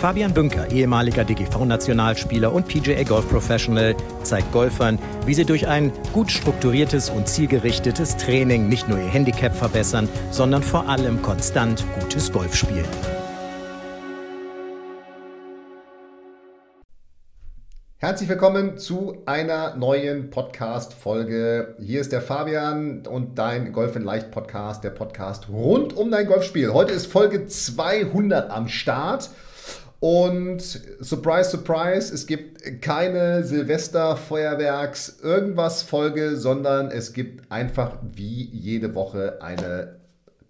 Fabian Bünker, ehemaliger DGV-Nationalspieler und PGA Golf Professional, zeigt Golfern, wie sie durch ein gut strukturiertes und zielgerichtetes Training nicht nur ihr Handicap verbessern, sondern vor allem konstant gutes Golf spielen. Herzlich willkommen zu einer neuen Podcast-Folge. Hier ist der Fabian und dein Golf in Leicht Podcast, der Podcast rund um dein Golfspiel. Heute ist Folge 200 am Start. Und surprise, surprise, es gibt keine Silvester-Feuerwerks, irgendwas Folge, sondern es gibt einfach wie jede Woche eine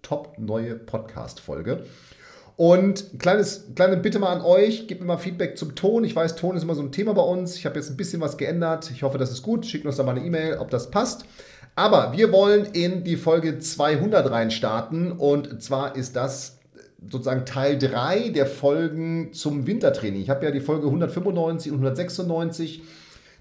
top neue Podcast-Folge. Und kleines, kleine Bitte mal an euch, gebt mir mal Feedback zum Ton. Ich weiß, Ton ist immer so ein Thema bei uns. Ich habe jetzt ein bisschen was geändert. Ich hoffe, das ist gut. Schickt uns da mal eine E-Mail, ob das passt. Aber wir wollen in die Folge 200 reinstarten. Und zwar ist das sozusagen Teil 3 der Folgen zum Wintertraining. Ich habe ja die Folge 195 und 196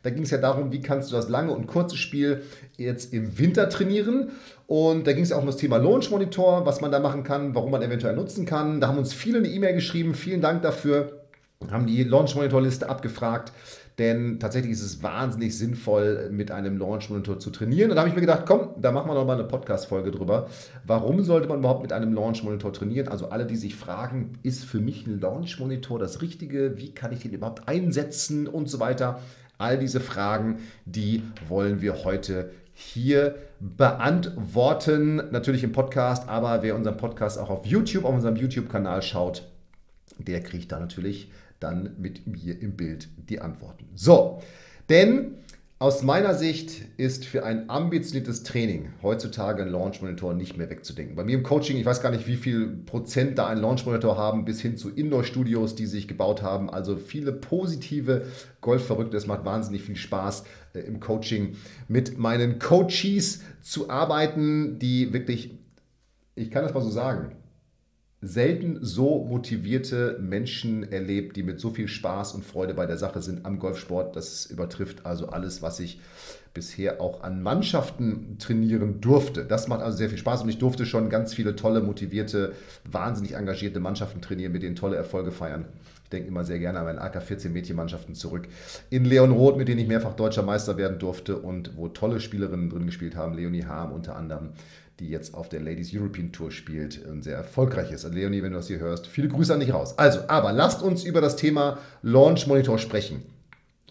da ging es ja darum, wie kannst du das lange und kurze Spiel jetzt im Winter trainieren. Und da ging es ja auch um das Thema Launch Monitor, was man da machen kann, warum man eventuell nutzen kann. Da haben uns viele eine E-Mail geschrieben. Vielen Dank dafür. Haben die Launch Monitor Liste abgefragt. Denn tatsächlich ist es wahnsinnig sinnvoll, mit einem Launch Monitor zu trainieren. Und da habe ich mir gedacht, komm, da machen wir noch mal eine Podcast-Folge drüber. Warum sollte man überhaupt mit einem Launch Monitor trainieren? Also alle, die sich fragen, ist für mich ein Launch Monitor das Richtige? Wie kann ich den überhaupt einsetzen und so weiter? All diese Fragen, die wollen wir heute hier beantworten. Natürlich im Podcast, aber wer unseren Podcast auch auf YouTube, auf unserem YouTube-Kanal schaut, der kriegt da natürlich dann mit mir im Bild die Antworten. So, denn aus meiner Sicht ist für ein ambitioniertes Training heutzutage ein Launch Monitor nicht mehr wegzudenken. Bei mir im Coaching, ich weiß gar nicht, wie viel Prozent da einen Launch Monitor haben, bis hin zu Indoor-Studios, die sich gebaut haben. Also viele positive Golfverrückte. Es macht wahnsinnig viel Spaß äh, im Coaching mit meinen Coaches zu arbeiten, die wirklich, ich kann das mal so sagen, selten so motivierte Menschen erlebt, die mit so viel Spaß und Freude bei der Sache sind am Golfsport. Das übertrifft also alles, was ich bisher auch an Mannschaften trainieren durfte. Das macht also sehr viel Spaß und ich durfte schon ganz viele tolle, motivierte, wahnsinnig engagierte Mannschaften trainieren, mit denen tolle Erfolge feiern. Ich denke immer sehr gerne an meine AK-14 Mädchenmannschaften zurück. In Leon Roth, mit denen ich mehrfach deutscher Meister werden durfte und wo tolle Spielerinnen drin gespielt haben. Leonie Harm unter anderem die jetzt auf der Ladies European Tour spielt und sehr erfolgreich ist. Also Leonie, wenn du das hier hörst, viele Grüße an dich raus. Also, aber lasst uns über das Thema Launch Monitor sprechen.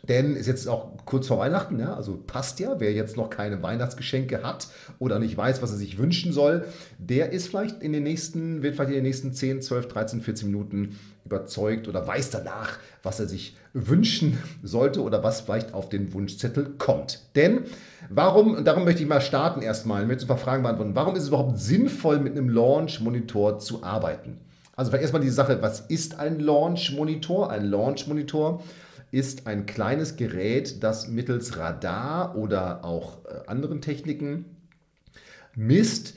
Denn ist jetzt auch kurz vor Weihnachten, ja, also passt ja. Wer jetzt noch keine Weihnachtsgeschenke hat oder nicht weiß, was er sich wünschen soll, der ist vielleicht in den nächsten, wird vielleicht in den nächsten 10, 12, 13, 14 Minuten überzeugt oder weiß danach, was er sich wünschen sollte oder was vielleicht auf den Wunschzettel kommt. Denn warum, und darum möchte ich mal starten erstmal, ich möchte ein paar Fragen beantworten, warum ist es überhaupt sinnvoll, mit einem Launch-Monitor zu arbeiten? Also vielleicht erstmal die Sache, was ist ein Launch-Monitor? Ein Launch-Monitor ist ein kleines Gerät, das mittels Radar oder auch äh, anderen Techniken misst,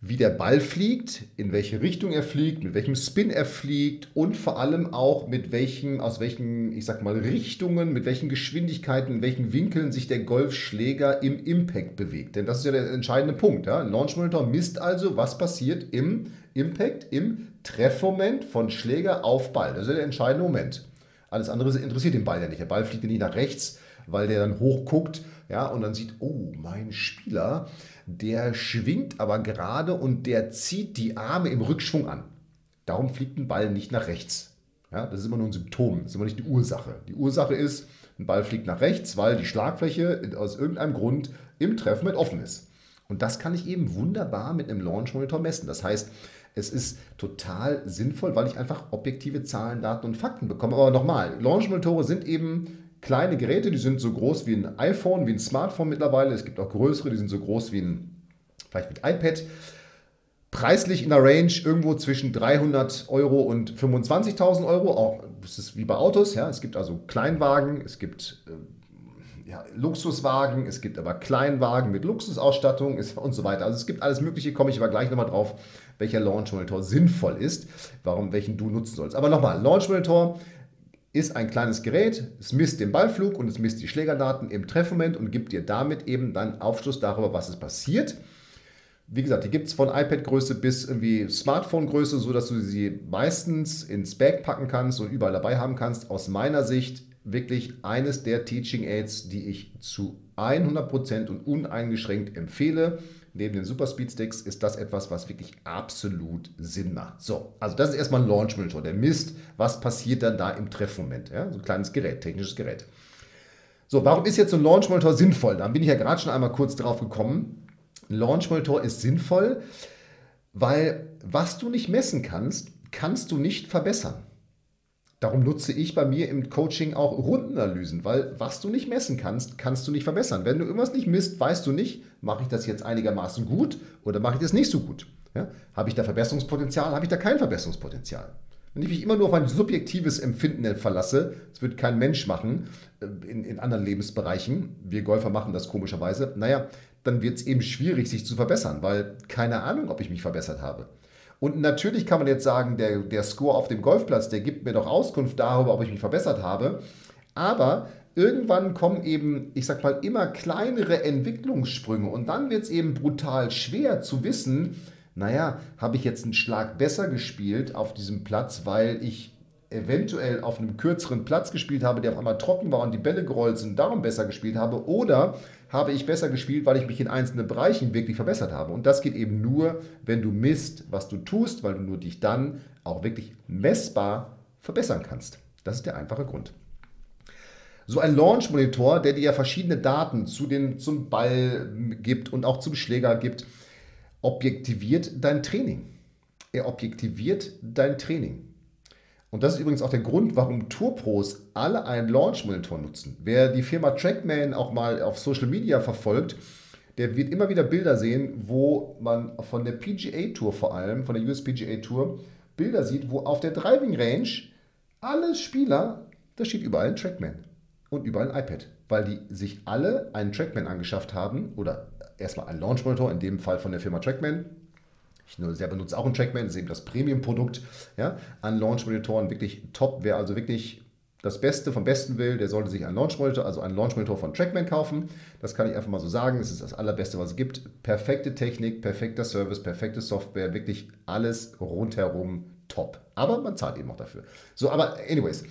wie der Ball fliegt, in welche Richtung er fliegt, mit welchem Spin er fliegt und vor allem auch mit welchen, aus welchen, ich sag mal, Richtungen, mit welchen Geschwindigkeiten, in welchen Winkeln sich der Golfschläger im Impact bewegt. Denn das ist ja der entscheidende Punkt. Ja? Launch Monitor misst also, was passiert im Impact, im Treffmoment von Schläger auf Ball. Das ist ja der entscheidende Moment. Alles andere interessiert den Ball ja nicht. Der Ball fliegt ja nicht nach rechts, weil der dann hochguckt ja, und dann sieht, oh, mein Spieler, der schwingt aber gerade und der zieht die Arme im Rückschwung an. Darum fliegt ein Ball nicht nach rechts. Ja, das ist immer nur ein Symptom, das ist immer nicht die Ursache. Die Ursache ist, ein Ball fliegt nach rechts, weil die Schlagfläche aus irgendeinem Grund im Treffmoment offen ist. Und das kann ich eben wunderbar mit einem Launch Monitor messen. Das heißt, es ist total sinnvoll, weil ich einfach objektive Zahlen, Daten und Fakten bekomme. Aber nochmal, Launch-Monitore sind eben kleine Geräte, die sind so groß wie ein iPhone, wie ein Smartphone mittlerweile. Es gibt auch größere, die sind so groß wie ein, vielleicht mit iPad. Preislich in der Range irgendwo zwischen 300 Euro und 25.000 Euro. Auch das ist wie bei Autos. Ja. Es gibt also Kleinwagen, es gibt äh, ja, Luxuswagen, es gibt aber Kleinwagen mit Luxusausstattung und so weiter. Also es gibt alles Mögliche, komme ich aber gleich nochmal drauf, welcher Launch Monitor sinnvoll ist, warum welchen du nutzen sollst. Aber nochmal, Launch Monitor ist ein kleines Gerät, es misst den Ballflug und es misst die Schlägerdaten im Treffmoment und gibt dir damit eben dann Aufschluss darüber, was es passiert. Wie gesagt, die gibt es von iPad-Größe bis irgendwie Smartphone-Größe, sodass du sie meistens ins Bag packen kannst und überall dabei haben kannst. Aus meiner Sicht wirklich eines der Teaching Aids, die ich zu 100% und uneingeschränkt empfehle. Neben den Super Speed Sticks ist das etwas, was wirklich absolut Sinn macht. So, also das ist erstmal ein Launch Monitor. Der misst, was passiert dann da im Treffmoment. Ja? So ein kleines Gerät, technisches Gerät. So, warum ist jetzt so ein Launch Monitor sinnvoll? Da bin ich ja gerade schon einmal kurz drauf gekommen. Ein Launch Monitor ist sinnvoll, weil was du nicht messen kannst, kannst du nicht verbessern. Darum nutze ich bei mir im Coaching auch Rundenanalysen, weil was du nicht messen kannst, kannst du nicht verbessern. Wenn du irgendwas nicht misst, weißt du nicht, mache ich das jetzt einigermaßen gut oder mache ich das nicht so gut. Ja? Habe ich da Verbesserungspotenzial, habe ich da kein Verbesserungspotenzial. Wenn ich mich immer nur auf ein subjektives Empfinden verlasse, das wird kein Mensch machen äh, in, in anderen Lebensbereichen, wir Golfer machen das komischerweise, naja, dann wird es eben schwierig, sich zu verbessern, weil keine Ahnung, ob ich mich verbessert habe. Und natürlich kann man jetzt sagen, der, der Score auf dem Golfplatz, der gibt mir doch Auskunft darüber, ob ich mich verbessert habe. Aber irgendwann kommen eben, ich sag mal, immer kleinere Entwicklungssprünge und dann wird es eben brutal schwer zu wissen, naja, habe ich jetzt einen Schlag besser gespielt auf diesem Platz, weil ich eventuell auf einem kürzeren Platz gespielt habe, der auf einmal trocken war und die Bälle gerollt sind, darum besser gespielt habe, oder habe ich besser gespielt, weil ich mich in einzelnen Bereichen wirklich verbessert habe. Und das geht eben nur, wenn du misst, was du tust, weil du nur dich dann auch wirklich messbar verbessern kannst. Das ist der einfache Grund. So ein Launch-Monitor, der dir ja verschiedene Daten zu den, zum Ball gibt und auch zum Schläger gibt, objektiviert dein Training. Er objektiviert dein Training. Und das ist übrigens auch der Grund, warum Tourpros alle einen Launch-Monitor nutzen. Wer die Firma Trackman auch mal auf Social Media verfolgt, der wird immer wieder Bilder sehen, wo man von der PGA Tour vor allem, von der US PGA Tour, Bilder sieht, wo auf der Driving Range alle Spieler, da steht überall ein Trackman und überall ein iPad, weil die sich alle einen Trackman angeschafft haben oder erstmal einen Launch Monitor, in dem Fall von der Firma Trackman, ich selber nutze auch ein Trackman, das ist eben das Premium-Produkt ja, an Launch-Monitoren. Wirklich top. Wer also wirklich das Beste vom Besten will, der sollte sich einen Launch-Monitor, also einen Launch-Monitor von Trackman kaufen. Das kann ich einfach mal so sagen. Das ist das allerbeste, was es gibt. Perfekte Technik, perfekter Service, perfekte Software, wirklich alles rundherum top. Aber man zahlt eben auch dafür. So, aber anyways.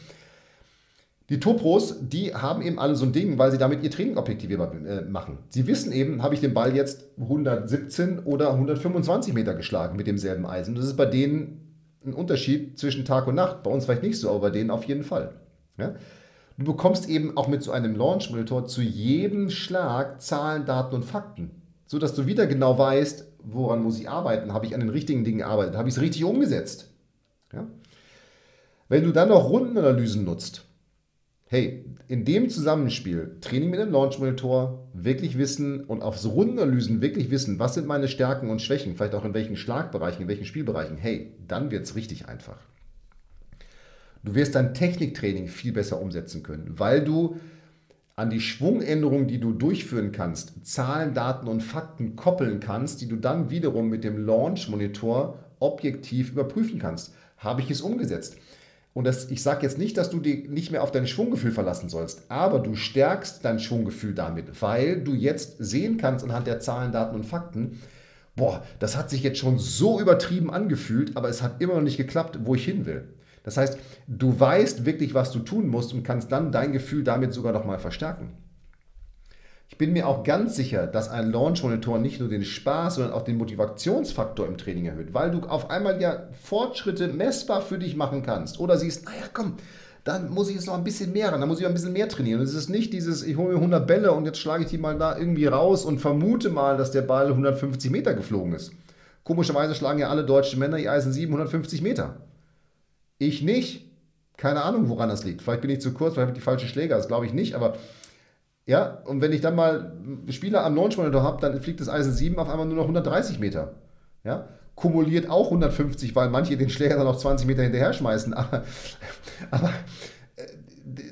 Die Topros, die haben eben alle so ein Ding, weil sie damit ihr Training objektivierbar äh, machen. Sie wissen eben, habe ich den Ball jetzt 117 oder 125 Meter geschlagen mit demselben Eisen. Das ist bei denen ein Unterschied zwischen Tag und Nacht. Bei uns vielleicht nicht so, aber bei denen auf jeden Fall. Ja? Du bekommst eben auch mit so einem Launch-Monitor zu jedem Schlag Zahlen, Daten und Fakten, sodass du wieder genau weißt, woran muss ich arbeiten. Habe ich an den richtigen Dingen gearbeitet? Habe ich es richtig umgesetzt? Ja? Wenn du dann noch Rundenanalysen nutzt, hey, in dem Zusammenspiel, Training mit dem Launch-Monitor, wirklich wissen und auf so Rundenanalysen wirklich wissen, was sind meine Stärken und Schwächen, vielleicht auch in welchen Schlagbereichen, in welchen Spielbereichen, hey, dann wird es richtig einfach. Du wirst dein Techniktraining viel besser umsetzen können, weil du an die Schwungänderungen, die du durchführen kannst, Zahlen, Daten und Fakten koppeln kannst, die du dann wiederum mit dem Launch-Monitor objektiv überprüfen kannst. Habe ich es umgesetzt? Und das, ich sage jetzt nicht, dass du dich nicht mehr auf dein Schwunggefühl verlassen sollst, aber du stärkst dein Schwunggefühl damit, weil du jetzt sehen kannst anhand der Zahlen, Daten und Fakten, boah, das hat sich jetzt schon so übertrieben angefühlt, aber es hat immer noch nicht geklappt, wo ich hin will. Das heißt, du weißt wirklich, was du tun musst und kannst dann dein Gefühl damit sogar noch mal verstärken. Ich bin mir auch ganz sicher, dass ein Launch-Monitor nicht nur den Spaß, sondern auch den Motivationsfaktor im Training erhöht, weil du auf einmal ja Fortschritte messbar für dich machen kannst. Oder siehst, naja, komm, dann muss ich jetzt noch ein bisschen mehr ran, dann muss ich ein bisschen mehr trainieren. Und es ist nicht dieses, ich hole mir 100 Bälle und jetzt schlage ich die mal da irgendwie raus und vermute mal, dass der Ball 150 Meter geflogen ist. Komischerweise schlagen ja alle deutschen Männer die Eisen 750 Meter. Ich nicht. Keine Ahnung, woran das liegt. Vielleicht bin ich zu kurz, vielleicht habe ich die falschen Schläger, das glaube ich nicht, aber ja, und wenn ich dann mal Spieler am Launch Monitor habe, dann fliegt das Eisen 7 auf einmal nur noch 130 Meter. Ja, kumuliert auch 150, weil manche den Schläger dann noch 20 Meter hinterher schmeißen. Aber, aber äh,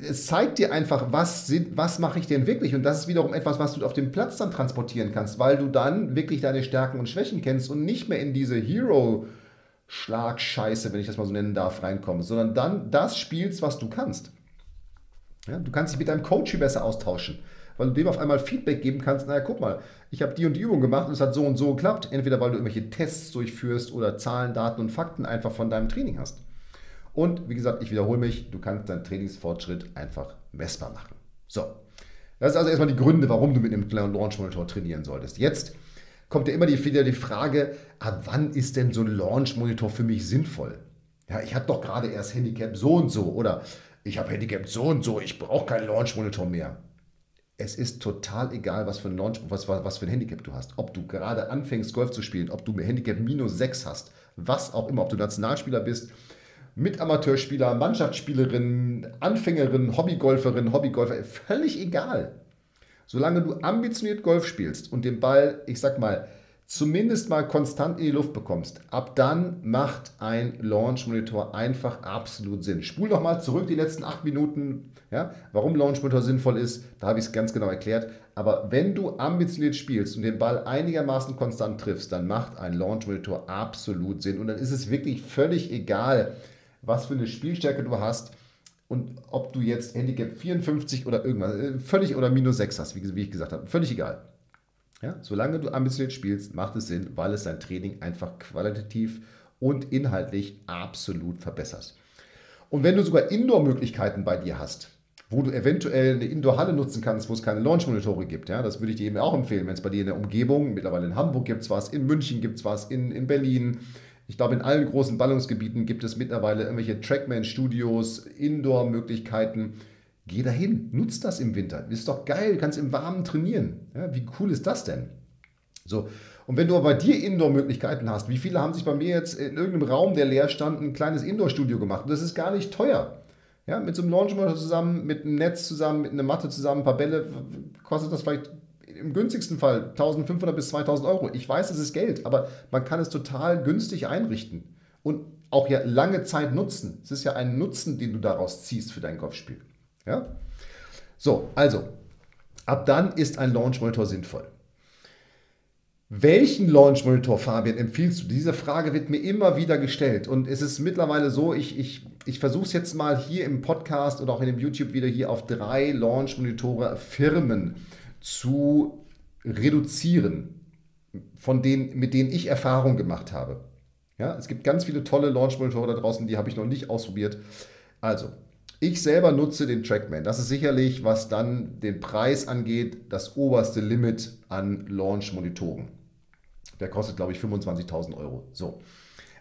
es zeigt dir einfach, was, was mache ich denn wirklich? Und das ist wiederum etwas, was du auf dem Platz dann transportieren kannst, weil du dann wirklich deine Stärken und Schwächen kennst und nicht mehr in diese Hero-Schlagscheiße, wenn ich das mal so nennen darf, reinkommst, sondern dann das spielst, was du kannst. Ja, du kannst dich mit deinem Coach viel besser austauschen, weil du dem auf einmal Feedback geben kannst, naja, guck mal, ich habe die und die Übung gemacht und es hat so und so geklappt, entweder weil du irgendwelche Tests durchführst oder Zahlen, Daten und Fakten einfach von deinem Training hast. Und wie gesagt, ich wiederhole mich, du kannst deinen Trainingsfortschritt einfach messbar machen. So, das ist also erstmal die Gründe, warum du mit einem Launch Monitor trainieren solltest. Jetzt kommt ja immer die, wieder die Frage, ab wann ist denn so ein Launch Monitor für mich sinnvoll? Ja, ich habe doch gerade erst Handicap so und so oder ich habe Handicap so und so, ich brauche keinen Launch Monitor mehr. Es ist total egal, was für ein Launch, was, was für ein Handicap du hast. Ob du gerade anfängst, Golf zu spielen, ob du mit Handicap minus 6 hast, was auch immer, ob du Nationalspieler bist, mit Amateurspieler, Mannschaftsspielerin, Anfängerin, Hobbygolferin, Hobbygolfer, völlig egal. Solange du ambitioniert Golf spielst und den Ball, ich sag mal, zumindest mal konstant in die Luft bekommst, ab dann macht ein Launch Monitor einfach absolut Sinn. Spul doch mal zurück die letzten acht Minuten, ja, warum Launch Monitor sinnvoll ist, da habe ich es ganz genau erklärt. Aber wenn du ambitioniert spielst und den Ball einigermaßen konstant triffst, dann macht ein Launch Monitor absolut Sinn. Und dann ist es wirklich völlig egal, was für eine Spielstärke du hast und ob du jetzt Handicap 54 oder irgendwas, äh, völlig oder minus 6 hast, wie, ich gesagt habe, völlig egal. Ja, solange du ambitioniert spielst, macht es Sinn, weil es dein Training einfach qualitativ und inhaltlich absolut verbessert. Und wenn du sogar Indoor-Möglichkeiten bei dir hast, wo du eventuell eine Indoor-Halle nutzen kannst, wo es keine Launch-Monitore gibt, ja, das würde ich dir eben auch empfehlen, wenn es bei dir in der Umgebung, mittlerweile in Hamburg gibt es was, in München gibt es was, in, in Berlin, ich glaube, in allen großen Ballungsgebieten gibt es mittlerweile irgendwelche Trackman-Studios, Indoor-Möglichkeiten. Geh dahin, nutz das im Winter. Ist doch geil, kannst im Warmen trainieren. Ja, wie cool ist das denn? So, und wenn du aber bei dir Indoor-Möglichkeiten hast, wie viele haben sich bei mir jetzt in irgendeinem Raum, der leer stand, ein kleines Indoor-Studio gemacht? Und das ist gar nicht teuer. Ja, mit so einem Launchmotor zusammen, mit einem Netz zusammen, mit einer Matte zusammen, ein paar Bälle, kostet das vielleicht im günstigsten Fall 1500 bis 2000 Euro. Ich weiß, es ist Geld, aber man kann es total günstig einrichten und auch ja lange Zeit nutzen. Es ist ja ein Nutzen, den du daraus ziehst für dein Golfspiel. Ja? So, also, ab dann ist ein Launch Monitor sinnvoll. Welchen Launch Monitor, Fabian, empfiehlst du? Diese Frage wird mir immer wieder gestellt. Und es ist mittlerweile so, ich, ich, ich versuche es jetzt mal hier im Podcast oder auch in dem YouTube wieder hier auf drei Launch Monitore Firmen zu reduzieren, von denen, mit denen ich Erfahrung gemacht habe. Ja, es gibt ganz viele tolle Launch-Monitore da draußen, die habe ich noch nicht ausprobiert. Also, ich selber nutze den Trackman. Das ist sicherlich, was dann den Preis angeht, das oberste Limit an Launch-Monitoren. Der kostet, glaube ich, 25.000 Euro. So.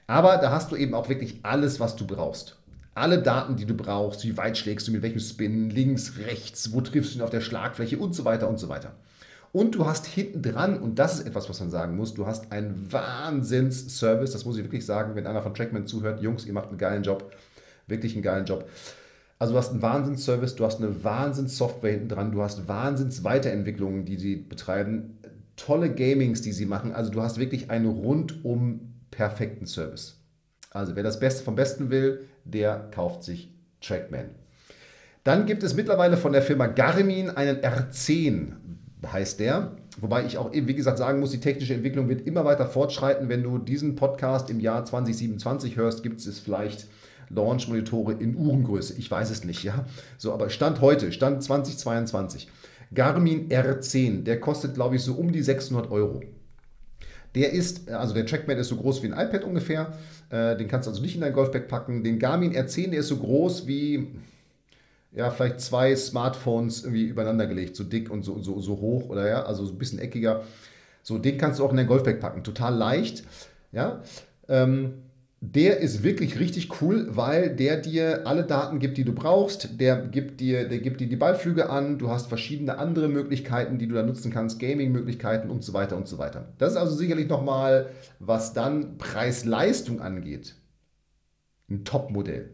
Aber da hast du eben auch wirklich alles, was du brauchst alle Daten, die du brauchst, wie weit schlägst du, mit welchem Spin, links, rechts, wo triffst du ihn auf der Schlagfläche und so weiter und so weiter. Und du hast hinten dran, und das ist etwas, was man sagen muss, du hast einen Wahnsinns-Service, das muss ich wirklich sagen, wenn einer von Trackman zuhört, Jungs, ihr macht einen geilen Job, wirklich einen geilen Job. Also du hast einen Wahnsinns-Service, du hast eine Wahnsinns-Software hinten dran, du hast Wahnsinns-Weiterentwicklungen, die sie betreiben, tolle Gamings, die sie machen, also du hast wirklich einen rundum perfekten Service. Also wer das Beste vom Besten will, der kauft sich Trackman. Dann gibt es mittlerweile von der Firma Garmin einen R10, heißt der. Wobei ich auch wie gesagt, sagen muss, die technische Entwicklung wird immer weiter fortschreiten. Wenn du diesen Podcast im Jahr 2027 hörst, gibt es vielleicht Launch-Monitore in Uhrengröße. Ich weiß es nicht, ja. So, aber Stand heute, Stand 2022. Garmin R10, der kostet, glaube ich, so um die 600 Euro. Der ist, also der Trackman ist so groß wie ein iPad ungefähr. Äh, den kannst du also nicht in dein Golfbag packen. Den Garmin R10, der ist so groß wie, ja, vielleicht zwei Smartphones irgendwie übereinander gelegt, so dick und so, so, so hoch oder ja, also so ein bisschen eckiger. So, den kannst du auch in dein Golfbag packen. Total leicht. Ja. Ähm, der ist wirklich richtig cool, weil der dir alle Daten gibt, die du brauchst. Der gibt dir, der gibt dir die Ballflüge an. Du hast verschiedene andere Möglichkeiten, die du da nutzen kannst, Gaming-Möglichkeiten und so weiter und so weiter. Das ist also sicherlich nochmal, was dann Preis-Leistung angeht, ein Top-Modell.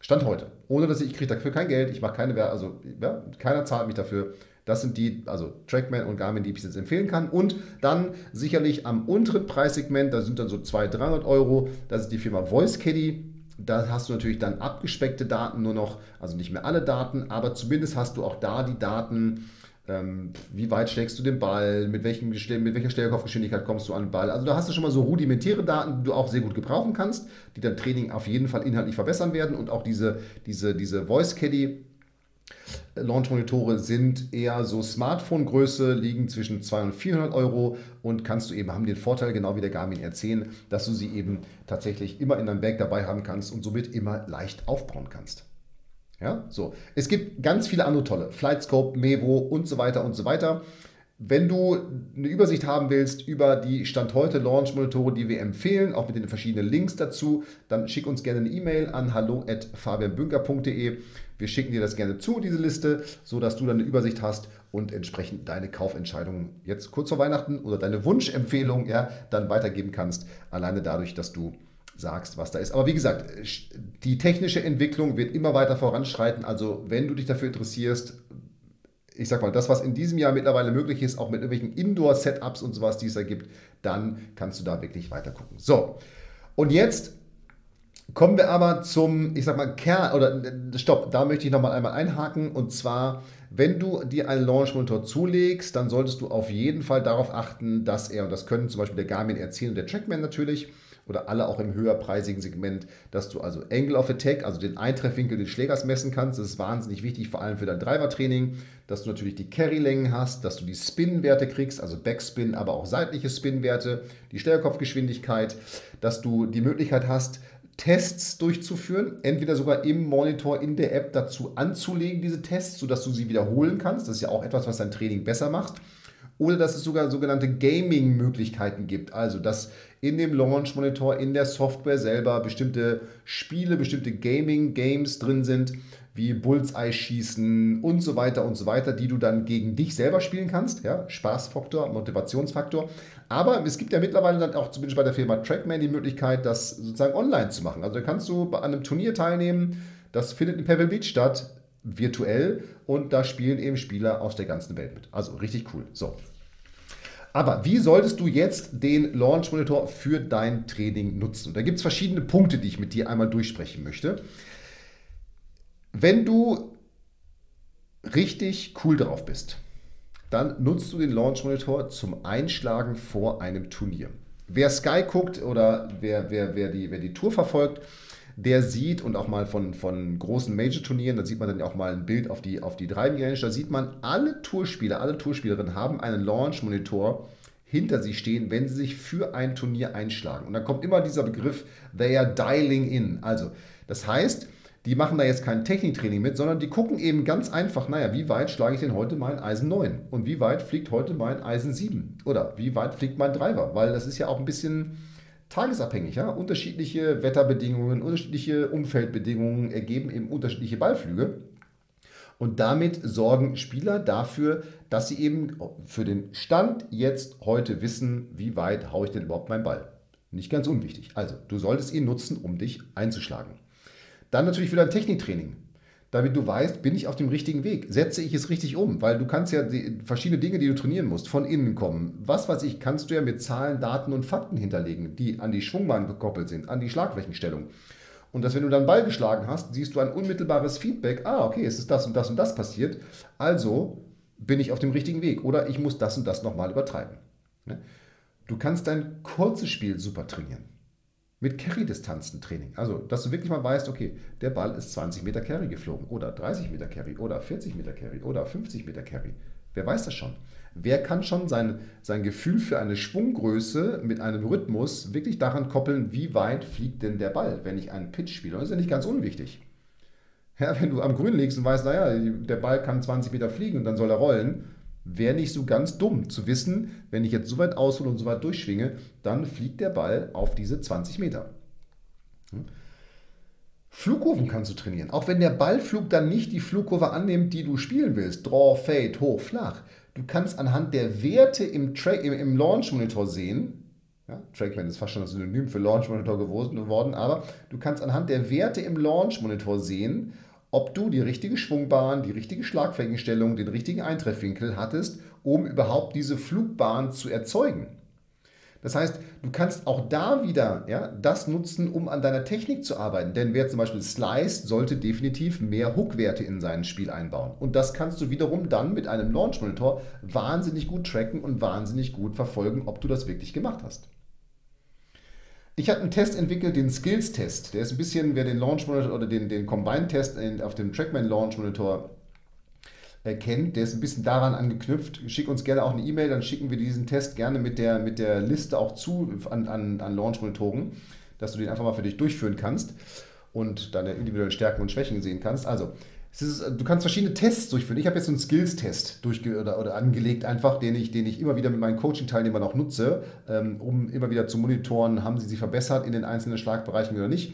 Stand heute. Ohne dass ich, ich kriege dafür kein Geld, ich mache keine Werbung, also ja, keiner zahlt mich dafür. Das sind die, also Trackman und Garmin, die ich jetzt empfehlen kann. Und dann sicherlich am unteren Preissegment, da sind dann so 200, 300 Euro. Das ist die Firma Voice Caddy. Da hast du natürlich dann abgespeckte Daten nur noch, also nicht mehr alle Daten, aber zumindest hast du auch da die Daten, ähm, wie weit schlägst du den Ball, mit, welchem, mit welcher Stellkopfgeschwindigkeit kommst du an den Ball. Also da hast du schon mal so rudimentäre Daten, die du auch sehr gut gebrauchen kannst, die dein Training auf jeden Fall inhaltlich verbessern werden und auch diese, diese, diese Voice Caddy Launch-Monitore sind eher so Smartphone-Größe, liegen zwischen 200 und 400 Euro und kannst du eben, haben den Vorteil, genau wie der Garmin R10, dass du sie eben tatsächlich immer in deinem Bag dabei haben kannst und somit immer leicht aufbauen kannst. Ja, so. Es gibt ganz viele andere tolle, Flightscope, Mevo und so weiter und so weiter. Wenn du eine Übersicht haben willst über die Stand heute Launch-Monitore, die wir empfehlen, auch mit den verschiedenen Links dazu, dann schick uns gerne eine E-Mail an hallo@fabianbünker.de. Wir schicken dir das gerne zu, diese Liste, so dass du dann eine Übersicht hast und entsprechend deine Kaufentscheidungen jetzt kurz vor Weihnachten oder deine Wunschempfehlung ja, dann weitergeben kannst. Alleine dadurch, dass du sagst, was da ist. Aber wie gesagt, die technische Entwicklung wird immer weiter voranschreiten. Also wenn du dich dafür interessierst, ich sag mal, das, was in diesem Jahr mittlerweile möglich ist, auch mit irgendwelchen Indoor-Setups und sowas, die es da gibt, dann kannst du da wirklich weiter gucken. So, und jetzt kommen wir aber zum, ich sag mal, Kern, oder stopp, da möchte ich nochmal einmal einhaken und zwar, wenn du dir einen Launch-Monitor zulegst, dann solltest du auf jeden Fall darauf achten, dass er, und das können zum Beispiel der Garmin R10 und der Trackman natürlich, oder alle auch im höherpreisigen Segment, dass du also Angle of Attack, also den Eintreffwinkel des Schlägers messen kannst. Das ist wahnsinnig wichtig, vor allem für dein Driver-Training, dass du natürlich die Carry-Längen hast, dass du die Spin-Werte kriegst, also Backspin, aber auch seitliche Spin-Werte, die Steuerkopfgeschwindigkeit, dass du die Möglichkeit hast, Tests durchzuführen, entweder sogar im Monitor in der App dazu anzulegen, diese Tests, sodass du sie wiederholen kannst. Das ist ja auch etwas, was dein Training besser macht oder dass es sogar sogenannte Gaming-Möglichkeiten gibt. Also, dass in dem Launch-Monitor, in der Software selber bestimmte Spiele, bestimmte Gaming-Games drin sind, wie Bullseye-Schießen und so weiter und so weiter, die du dann gegen dich selber spielen kannst. Ja, Spaßfaktor, Motivationsfaktor. Aber es gibt ja mittlerweile dann auch zumindest bei der Firma Trackman die Möglichkeit, das sozusagen online zu machen. Also da kannst du bei einem Turnier teilnehmen, das findet in Pebble Beach statt virtuell und da spielen eben Spieler aus der ganzen Welt mit. Also richtig cool. So. Aber wie solltest du jetzt den Launch Monitor für dein Training nutzen? da gibt es verschiedene Punkte, die ich mit dir einmal durchsprechen möchte. Wenn du richtig cool drauf bist, dann nutzt du den Launch Monitor zum Einschlagen vor einem Turnier. Wer Sky guckt oder wer, wer, wer, die, wer die Tour verfolgt, der sieht und auch mal von, von großen Major-Turnieren, da sieht man dann auch mal ein Bild auf die, auf die Driving Range, da sieht man, alle Tourspieler, alle Tourspielerinnen haben einen Launch-Monitor hinter sich stehen, wenn sie sich für ein Turnier einschlagen. Und dann kommt immer dieser Begriff, they are dialing in. Also, das heißt, die machen da jetzt kein Techniktraining mit, sondern die gucken eben ganz einfach, naja, wie weit schlage ich denn heute mein Eisen 9? Und wie weit fliegt heute mein Eisen 7? Oder wie weit fliegt mein Driver? Weil das ist ja auch ein bisschen tagesabhängig. Ja? Unterschiedliche Wetterbedingungen, unterschiedliche Umfeldbedingungen ergeben eben unterschiedliche Ballflüge. Und damit sorgen Spieler dafür, dass sie eben für den Stand jetzt heute wissen, wie weit haue ich denn überhaupt meinen Ball. Nicht ganz unwichtig. Also, du solltest ihn nutzen, um dich einzuschlagen. Dann natürlich wieder ein Techniktraining damit du weißt, bin ich auf dem richtigen Weg? Setze ich es richtig um? Weil du kannst ja verschiedene Dinge, die du trainieren musst, von innen kommen. Was weiß ich, kannst du ja mit Zahlen, Daten und Fakten hinterlegen, die an die Schwungbahn gekoppelt sind, an die Schlagflächenstellung. Und dass, wenn du dann Ball geschlagen hast, siehst du ein unmittelbares Feedback. Ah, okay, es ist das und das und das passiert. Also bin ich auf dem richtigen Weg. Oder ich muss das und das nochmal übertreiben. Ne? Du kannst dein kurzes Spiel super trainieren mit Carry-Distanzen-Training. Also, dass du wirklich mal weißt, okay, der Ball ist 20 Meter Carry geflogen oder 30 Meter Carry oder 40 Meter Carry oder 50 Meter Carry. Wer weiß das schon? Wer kann schon sein, sein Gefühl für eine Schwunggröße mit einem Rhythmus wirklich daran koppeln, wie weit fliegt denn der Ball, wenn ich einen Pitch spiele? Das ist ja nicht ganz unwichtig. Ja, wenn du am Grün liegst und weißt, naja, der Ball kann 20 Meter fliegen und dann soll er rollen, wäre nicht so ganz dumm zu wissen, wenn ich jetzt so weit aushole und so weit durchschwinge, dann fliegt der Ball auf diese 20 Meter. Hm? Flugkurven kannst du trainieren. Auch wenn der Ballflug dann nicht die Flugkurve annimmt, die du spielen willst. Draw, Fade, hoch, flach. Du kannst anhand der Werte im, im, im Launch Monitor sehen, ja, Trackman ist fast schon ein Synonym für Launch Monitor geworden, aber du kannst anhand der Werte im Launch Monitor sehen, ob du die richtige Schwungbahn, die richtige Schlagflächenstellung, den richtigen Eintreffwinkel hattest, um überhaupt diese Flugbahn zu erzeugen. Das heißt, du kannst auch da wieder ja, das nutzen, um an deiner Technik zu arbeiten. Denn wer zum Beispiel sliced, sollte definitiv mehr Hook-Werte in sein Spiel einbauen. Und das kannst du wiederum dann mit einem Launch-Monitor wahnsinnig gut tracken und wahnsinnig gut verfolgen, ob du das wirklich gemacht hast. Ich habe einen Test entwickelt, den Skills-Test. Der ist ein bisschen, wer den Launch Monitor oder den, den Combine-Test auf dem Trackman Launch Monitor kennt, der ist ein bisschen daran angeknüpft. Schick uns gerne auch eine E-Mail, dann schicken wir diesen Test gerne mit der, mit der Liste auch zu an, an, an Launch-Monitoren, dass du den einfach mal für dich durchführen kannst und deine individuellen Stärken und Schwächen sehen kannst. Also, ist, du kannst verschiedene Tests durchführen. Ich habe jetzt so einen Skills-Test oder, oder, angelegt, einfach, den ich, den ich immer wieder mit meinen Coaching-Teilnehmern auch nutze, ähm, um immer wieder zu monitoren, haben sie sich verbessert in den einzelnen Schlagbereichen oder nicht.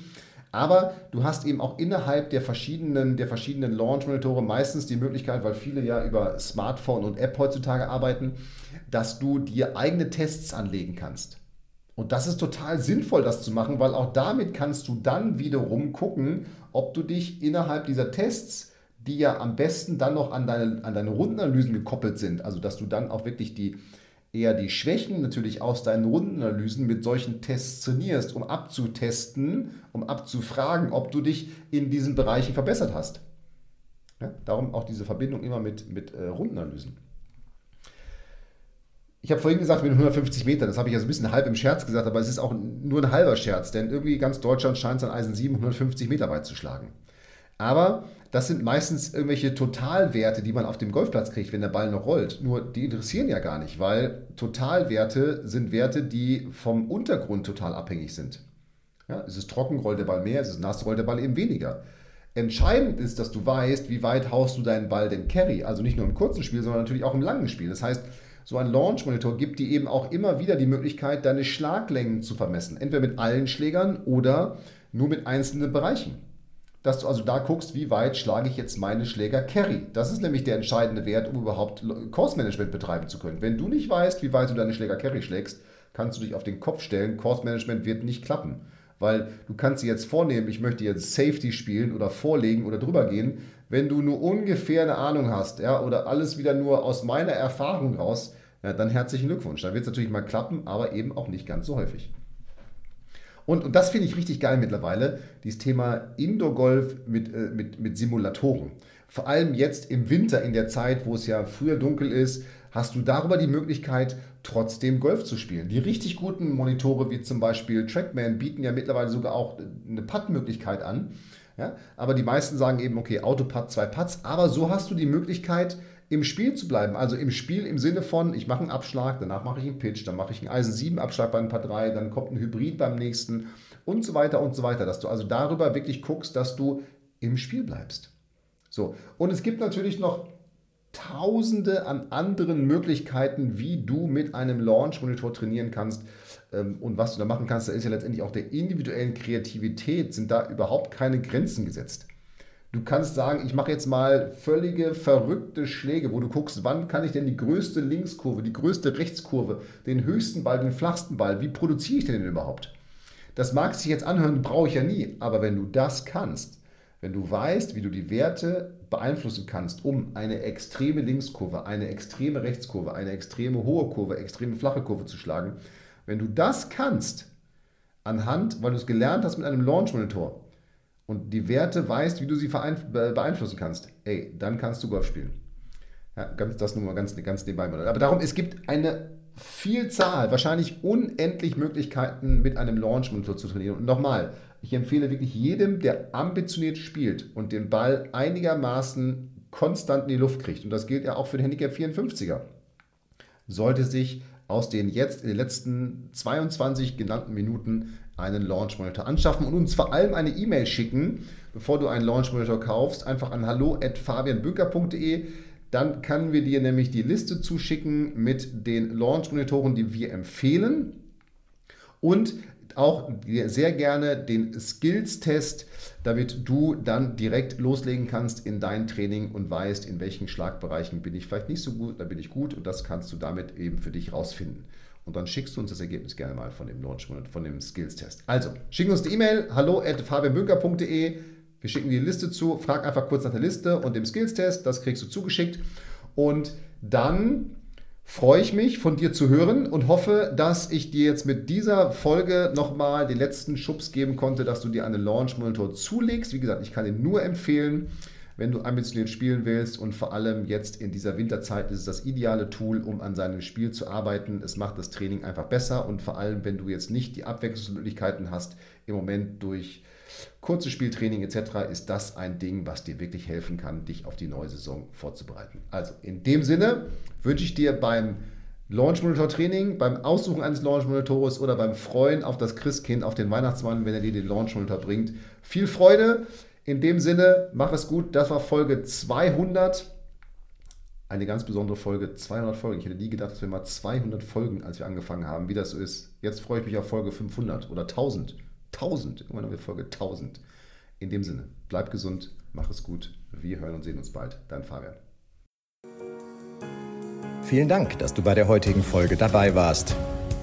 Aber du hast eben auch innerhalb der verschiedenen, der verschiedenen Launch-Monitore meistens die Möglichkeit, weil viele ja über Smartphone und App heutzutage arbeiten, dass du dir eigene Tests anlegen kannst. Und das ist total sinnvoll, das zu machen, weil auch damit kannst du dann wiederum gucken, ob du dich innerhalb dieser Tests, die ja am besten dann noch an deine, an deine Rundenanalysen gekoppelt sind, also dass du dann auch wirklich die, eher die Schwächen natürlich aus deinen Rundenanalysen mit solchen Tests trainierst, um abzutesten, um abzufragen, ob du dich in diesen Bereichen verbessert hast. Ja, darum auch diese Verbindung immer mit, mit äh, Rundenanalysen. Ich habe vorhin gesagt, mit 150 Metern, das habe ich ja so ein bisschen halb im Scherz gesagt, aber es ist auch nur ein halber Scherz, denn irgendwie ganz Deutschland scheint an Eisen 7 150 Meter weit zu schlagen. Aber das sind meistens irgendwelche Totalwerte, die man auf dem Golfplatz kriegt, wenn der Ball noch rollt. Nur die interessieren ja gar nicht, weil Totalwerte sind Werte, die vom Untergrund total abhängig sind. Ja, ist es trocken, rollt der Ball mehr, ist es nass, rollt der Ball eben weniger. Entscheidend ist, dass du weißt, wie weit haust du deinen Ball denn Carry. Also nicht nur im kurzen Spiel, sondern natürlich auch im langen Spiel. Das heißt, so ein Launch-Monitor gibt dir eben auch immer wieder die Möglichkeit, deine Schlaglängen zu vermessen. Entweder mit allen Schlägern oder nur mit einzelnen Bereichen dass du also da guckst, wie weit schlage ich jetzt meine Schläger Carry. Das ist nämlich der entscheidende Wert, um überhaupt Kursmanagement betreiben zu können. Wenn du nicht weißt, wie weit du deine Schläger Carry schlägst, kannst du dich auf den Kopf stellen. Kursmanagement wird nicht klappen. Weil du kannst dir jetzt vornehmen, ich möchte jetzt Safety spielen oder vorlegen oder drüber gehen. Wenn du nur ungefähr eine Ahnung hast, ja, oder alles wieder nur aus meiner Erfahrung raus, ja, dann herzlichen Glückwunsch. Dann wird es natürlich mal klappen, aber eben auch nicht ganz so häufig. Und, und das finde ich richtig geil mittlerweile, dieses Thema Indoor-Golf mit, äh, mit, mit Simulatoren. Vor allem jetzt im Winter, in der Zeit, wo es ja früher dunkel ist, hast du darüber die Möglichkeit, trotzdem Golf zu spielen. Die richtig guten Monitore, wie zum Beispiel Trackman, bieten ja mittlerweile sogar auch eine Putt-Möglichkeit an. Ja? Aber die meisten sagen eben, okay, Autoputt, zwei Putts. Aber so hast du die Möglichkeit, im Spiel zu bleiben. Also im Spiel im Sinne von, ich mache einen Abschlag, danach mache ich einen Pitch, dann mache ich einen Eisen 7 Abschlag bei ein paar 3, dann kommt ein Hybrid beim nächsten und so weiter und so weiter. Dass du also darüber wirklich guckst, dass du im Spiel bleibst. So, und es gibt natürlich noch tausende an anderen Möglichkeiten, wie du mit einem Launch-Monitor trainieren kannst. Ähm, und was du da machen kannst, da ist ja letztendlich auch der individuellen Kreativität, sind da überhaupt keine Grenzen gesetzt. Du kannst sagen, ich mache jetzt mal völlige verrückte Schläge, wo du guckst, wann kann ich denn die größte Linkskurve, die größte Rechtskurve, den höchsten Ball, den flachsten Ball, wie produziere ich den denn überhaupt? Das mag sich jetzt anhören, brauche ich ja nie, aber wenn du das kannst, wenn du weißt, wie du die Werte beeinflussen kannst, um eine extreme Linkskurve, eine extreme Rechtskurve, eine extreme hohe Kurve, extreme flache Kurve zu schlagen, wenn du das kannst, anhand, weil du es gelernt hast mit einem Launch-Monitor, und die Werte weißt, wie du sie beeinflussen kannst, ey, dann kannst du Golf spielen. Ja, ganz, das nur mal ganz, ganz nebenbei. Aber darum, es gibt eine Vielzahl, wahrscheinlich unendlich Möglichkeiten, mit einem Launch-Monitor zu trainieren. Und nochmal, ich empfehle wirklich jedem, der ambitioniert spielt und den Ball einigermaßen konstant in die Luft kriegt, und das gilt ja auch für den Handicap 54er, sollte sich aus den jetzt in den letzten 22 genannten Minuten einen Launch Monitor anschaffen und uns vor allem eine E-Mail schicken, bevor du einen Launch Monitor kaufst, einfach an hallo@fabianbünker.de. Dann können wir dir nämlich die Liste zuschicken mit den Launch Monitoren, die wir empfehlen und auch sehr gerne den Skills-Test, damit du dann direkt loslegen kannst in dein Training und weißt, in welchen Schlagbereichen bin ich vielleicht nicht so gut, da bin ich gut und das kannst du damit eben für dich rausfinden. Und dann schickst du uns das Ergebnis gerne mal von dem Launch von dem Skills-Test. Also, schick uns die E-Mail, hallo at fabianbünker.de. Wir schicken dir die Liste zu, frag einfach kurz nach der Liste und dem Skills-Test, das kriegst du zugeschickt. Und dann freue ich mich, von dir zu hören und hoffe, dass ich dir jetzt mit dieser Folge nochmal den letzten Schubs geben konnte, dass du dir einen Launch Monitor zulegst. Wie gesagt, ich kann ihn nur empfehlen, wenn du ambitioniert spielen willst und vor allem jetzt in dieser Winterzeit ist es das ideale Tool, um an seinem Spiel zu arbeiten. Es macht das Training einfach besser und vor allem, wenn du jetzt nicht die Abwechslungsmöglichkeiten hast, im Moment durch kurzes Spieltraining etc. ist das ein Ding, was dir wirklich helfen kann, dich auf die neue Saison vorzubereiten. Also in dem Sinne wünsche ich dir beim Launch Monitor Training, beim Aussuchen eines Launch Monitors oder beim Freuen auf das Christkind, auf den Weihnachtsmann, wenn er dir den Launch Monitor bringt. Viel Freude. In dem Sinne, mach es gut. Das war Folge 200. Eine ganz besondere Folge, 200 Folgen. Ich hätte nie gedacht, dass wir mal 200 Folgen, als wir angefangen haben, wie das so ist. Jetzt freue ich mich auf Folge 500 oder 1000. 1000. Irgendwann haben wir Folge 1000. In dem Sinne, bleib gesund, mach es gut. Wir hören und sehen uns bald. Dein Fabian. Vielen Dank, dass du bei der heutigen Folge dabei warst.